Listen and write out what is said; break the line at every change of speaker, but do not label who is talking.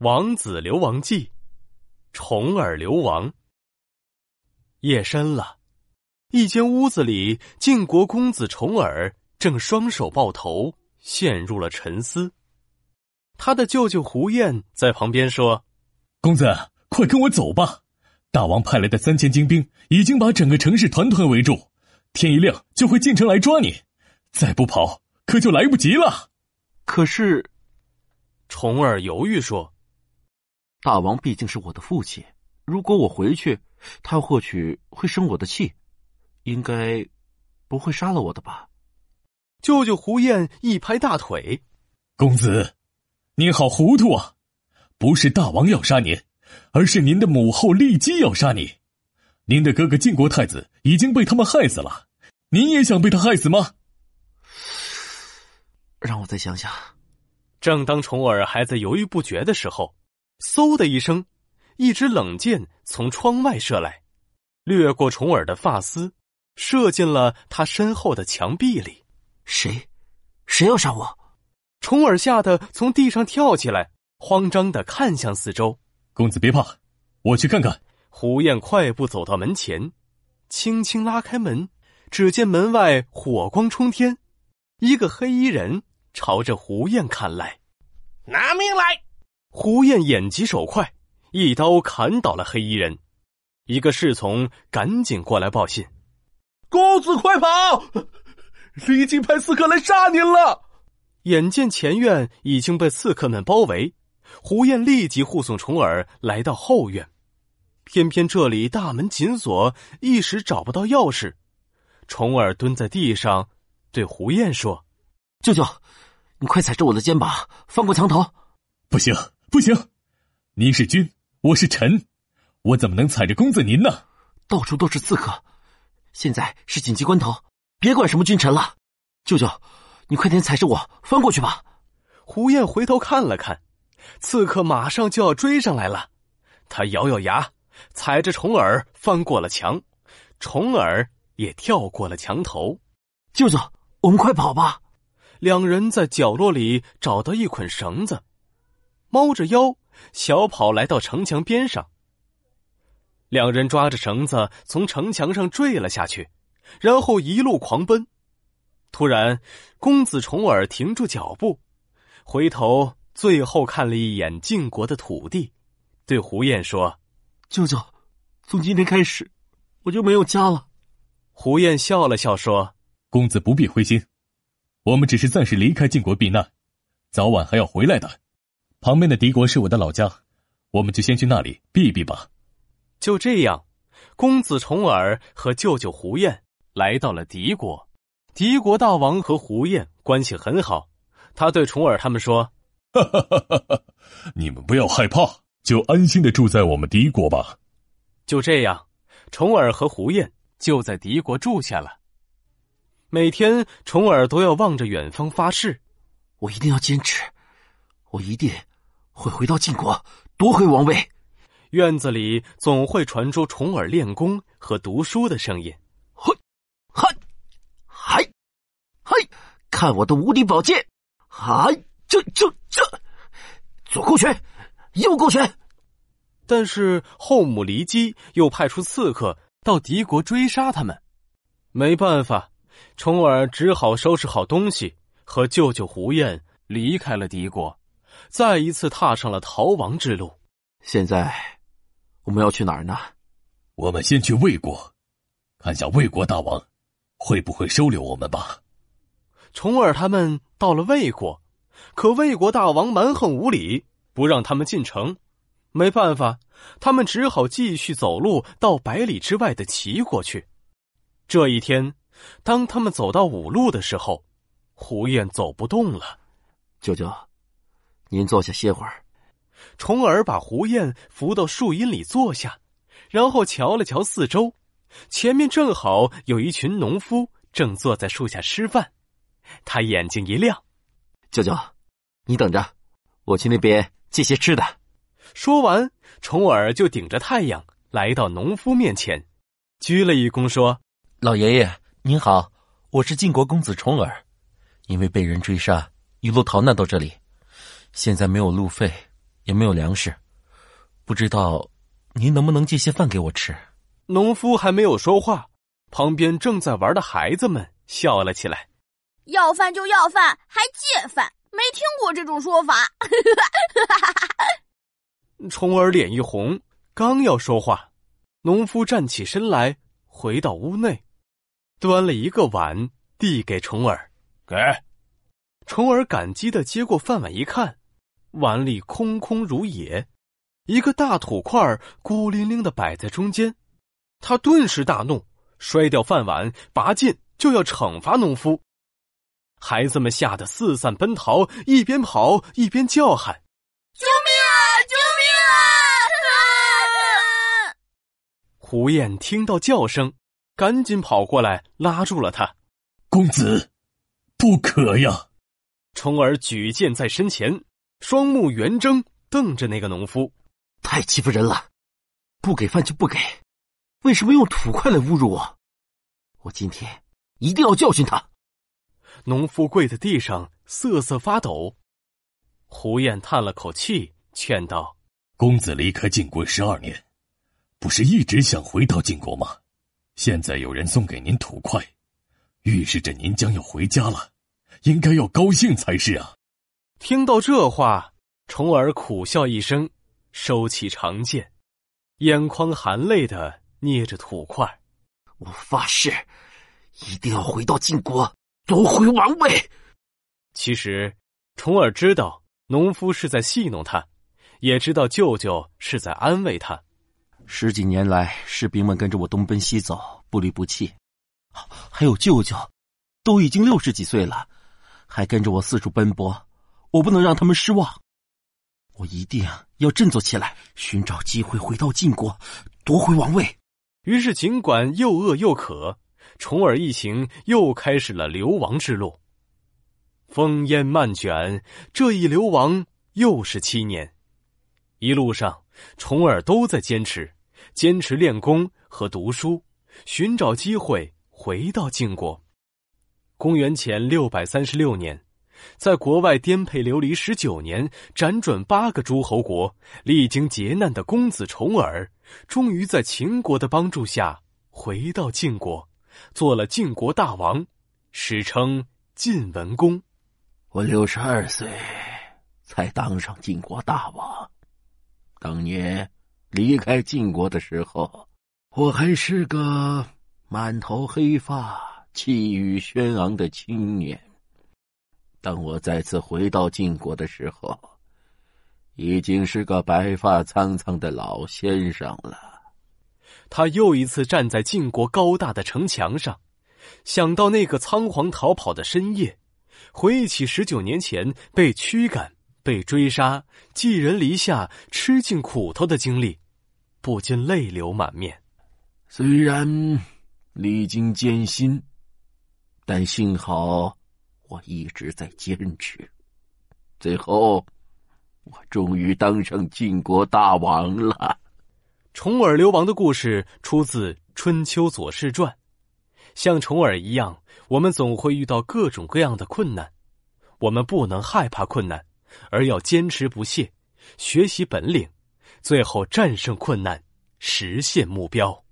王子流亡记，重耳流亡。夜深了，一间屋子里，晋国公子重耳正双手抱头，陷入了沉思。他的舅舅胡彦在旁边说：“
公子，快跟我走吧！大王派来的三千精兵已经把整个城市团团围住，天一亮就会进城来抓你，再不跑可就来不及了。”
可是，
重耳犹豫说。
大王毕竟是我的父亲，如果我回去，他或许会生我的气，应该不会杀了我的吧？
舅舅胡彦一拍大腿：“
公子，你好糊涂啊！不是大王要杀您，而是您的母后骊姬要杀你。您的哥哥晋国太子已经被他们害死了，您也想被他害死吗？”
让我再想想。
正当重耳还在犹豫不决的时候。嗖的一声，一支冷箭从窗外射来，掠过重耳的发丝，射进了他身后的墙壁里。
谁？谁要杀我？
重耳吓得从地上跳起来，慌张的看向四周。
公子别怕，我去看看。
胡燕快步走到门前，轻轻拉开门，只见门外火光冲天，一个黑衣人朝着胡燕看来。
拿命来！
胡燕眼疾手快，一刀砍倒了黑衣人。一个侍从赶紧过来报信：“
公子快跑！李靖派刺客来杀您了！”
眼见前院已经被刺客们包围，胡燕立即护送重耳来到后院。偏偏这里大门紧锁，一时找不到钥匙。重耳蹲在地上，对胡燕说：“
舅舅，你快踩着我的肩膀，翻过墙头。”
不行。不行，您是君，我是臣，我怎么能踩着公子您呢？
到处都是刺客，现在是紧急关头，别管什么君臣了。舅舅，你快点踩着我翻过去吧。
胡燕回头看了看，刺客马上就要追上来了。他咬咬牙，踩着重耳翻过了墙，重耳也跳过了墙头。
舅舅，我们快跑吧！
两人在角落里找到一捆绳子。猫着腰，小跑来到城墙边上。两人抓着绳子从城墙上坠了下去，然后一路狂奔。突然，公子重耳停住脚步，回头最后看了一眼晋国的土地，对胡燕说：“
舅舅，从今天开始，我就没有家了。”
胡燕笑了笑说：“
公子不必灰心，我们只是暂时离开晋国避难，早晚还要回来的。”旁边的敌国是我的老家，我们就先去那里避避吧。
就这样，公子重耳和舅舅胡彦来到了敌国。敌国大王和胡彦关系很好，他对重耳他们说：“
哈哈哈哈哈，你们不要害怕，就安心的住在我们敌国吧。”
就这样，重耳和胡彦就在敌国住下了。每天，重耳都要望着远方发誓：“
我一定要坚持。”我一定会回到晋国夺回王位。
院子里总会传出重耳练功和读书的声音。
嘿，嗨，嗨，嗨！看我的无敌宝剑！嗨，这这这，左勾拳，右勾拳。
但是后母骊姬又派出刺客到敌国追杀他们，没办法，重耳只好收拾好东西，和舅舅胡彦离开了敌国。再一次踏上了逃亡之路。
现在我们要去哪儿呢？
我们先去魏国，看下魏国大王会不会收留我们吧。
重耳他们到了魏国，可魏国大王蛮横无理，不让他们进城。没办法，他们只好继续走路到百里之外的齐国去。这一天，当他们走到五路的时候，胡燕走不动了。
舅舅。您坐下歇会儿。
重耳把胡燕扶到树荫里坐下，然后瞧了瞧四周，前面正好有一群农夫正坐在树下吃饭。他眼睛一亮：“
舅舅，你等着，我去那边借些吃的。”
说完，重耳就顶着太阳来到农夫面前，鞠了一躬，说：“
老爷爷您好，我是晋国公子重耳，因为被人追杀，一路逃难到这里。”现在没有路费，也没有粮食，不知道您能不能借些饭给我吃？
农夫还没有说话，旁边正在玩的孩子们笑了起来。
要饭就要饭，还借饭，没听过这种说法。
虫儿脸一红，刚要说话，农夫站起身来，回到屋内，端了一个碗递给虫儿，
给。
虫儿感激的接过饭碗一看，碗里空空如也，一个大土块孤零零的摆在中间，他顿时大怒，摔掉饭碗，拔剑就要惩罚农夫。孩子们吓得四散奔逃，一边跑一边叫喊：“
救命啊！救命
啊！”胡燕听到叫声，赶紧跑过来拉住了他：“
公子，不可呀！”
虫儿举剑在身前，双目圆睁，瞪着那个农夫，
太欺负人了！不给饭就不给，为什么用土块来侮辱我？我今天一定要教训他！
农夫跪在地上，瑟瑟发抖。胡燕叹了口气，劝道：“
公子离开晋国十二年，不是一直想回到晋国吗？现在有人送给您土块，预示着您将要回家了。”应该要高兴才是啊！
听到这话，重耳苦笑一声，收起长剑，眼眶含泪的捏着土块。
我发誓，一定要回到晋国夺回王位。
其实，重耳知道农夫是在戏弄他，也知道舅舅是在安慰他。
十几年来，士兵们跟着我东奔西走，不离不弃。还有舅舅，都已经六十几岁了。还跟着我四处奔波，我不能让他们失望。我一定要振作起来，寻找机会回到晋国，夺回王位。
于是，尽管又饿又渴，重耳一行又开始了流亡之路。烽烟漫卷，这一流亡又是七年。一路上，重耳都在坚持，坚持练功和读书，寻找机会回到晋国。公元前六百三十六年，在国外颠沛流离十九年，辗转八个诸侯国，历经劫难的公子重耳，终于在秦国的帮助下回到晋国，做了晋国大王，史称晋文公。
我六十二岁才当上晋国大王，当年离开晋国的时候，我还是个满头黑发。气宇轩昂的青年。当我再次回到晋国的时候，已经是个白发苍苍的老先生了。
他又一次站在晋国高大的城墙上，想到那个仓皇逃跑的深夜，回忆起十九年前被驱赶、被追杀、寄人篱下、吃尽苦头的经历，不禁泪流满面。
虽然历经艰辛。但幸好，我一直在坚持。最后，我终于当上晋国大王了。
重耳流亡的故事出自《春秋左氏传》。像重耳一样，我们总会遇到各种各样的困难，我们不能害怕困难，而要坚持不懈，学习本领，最后战胜困难，实现目标。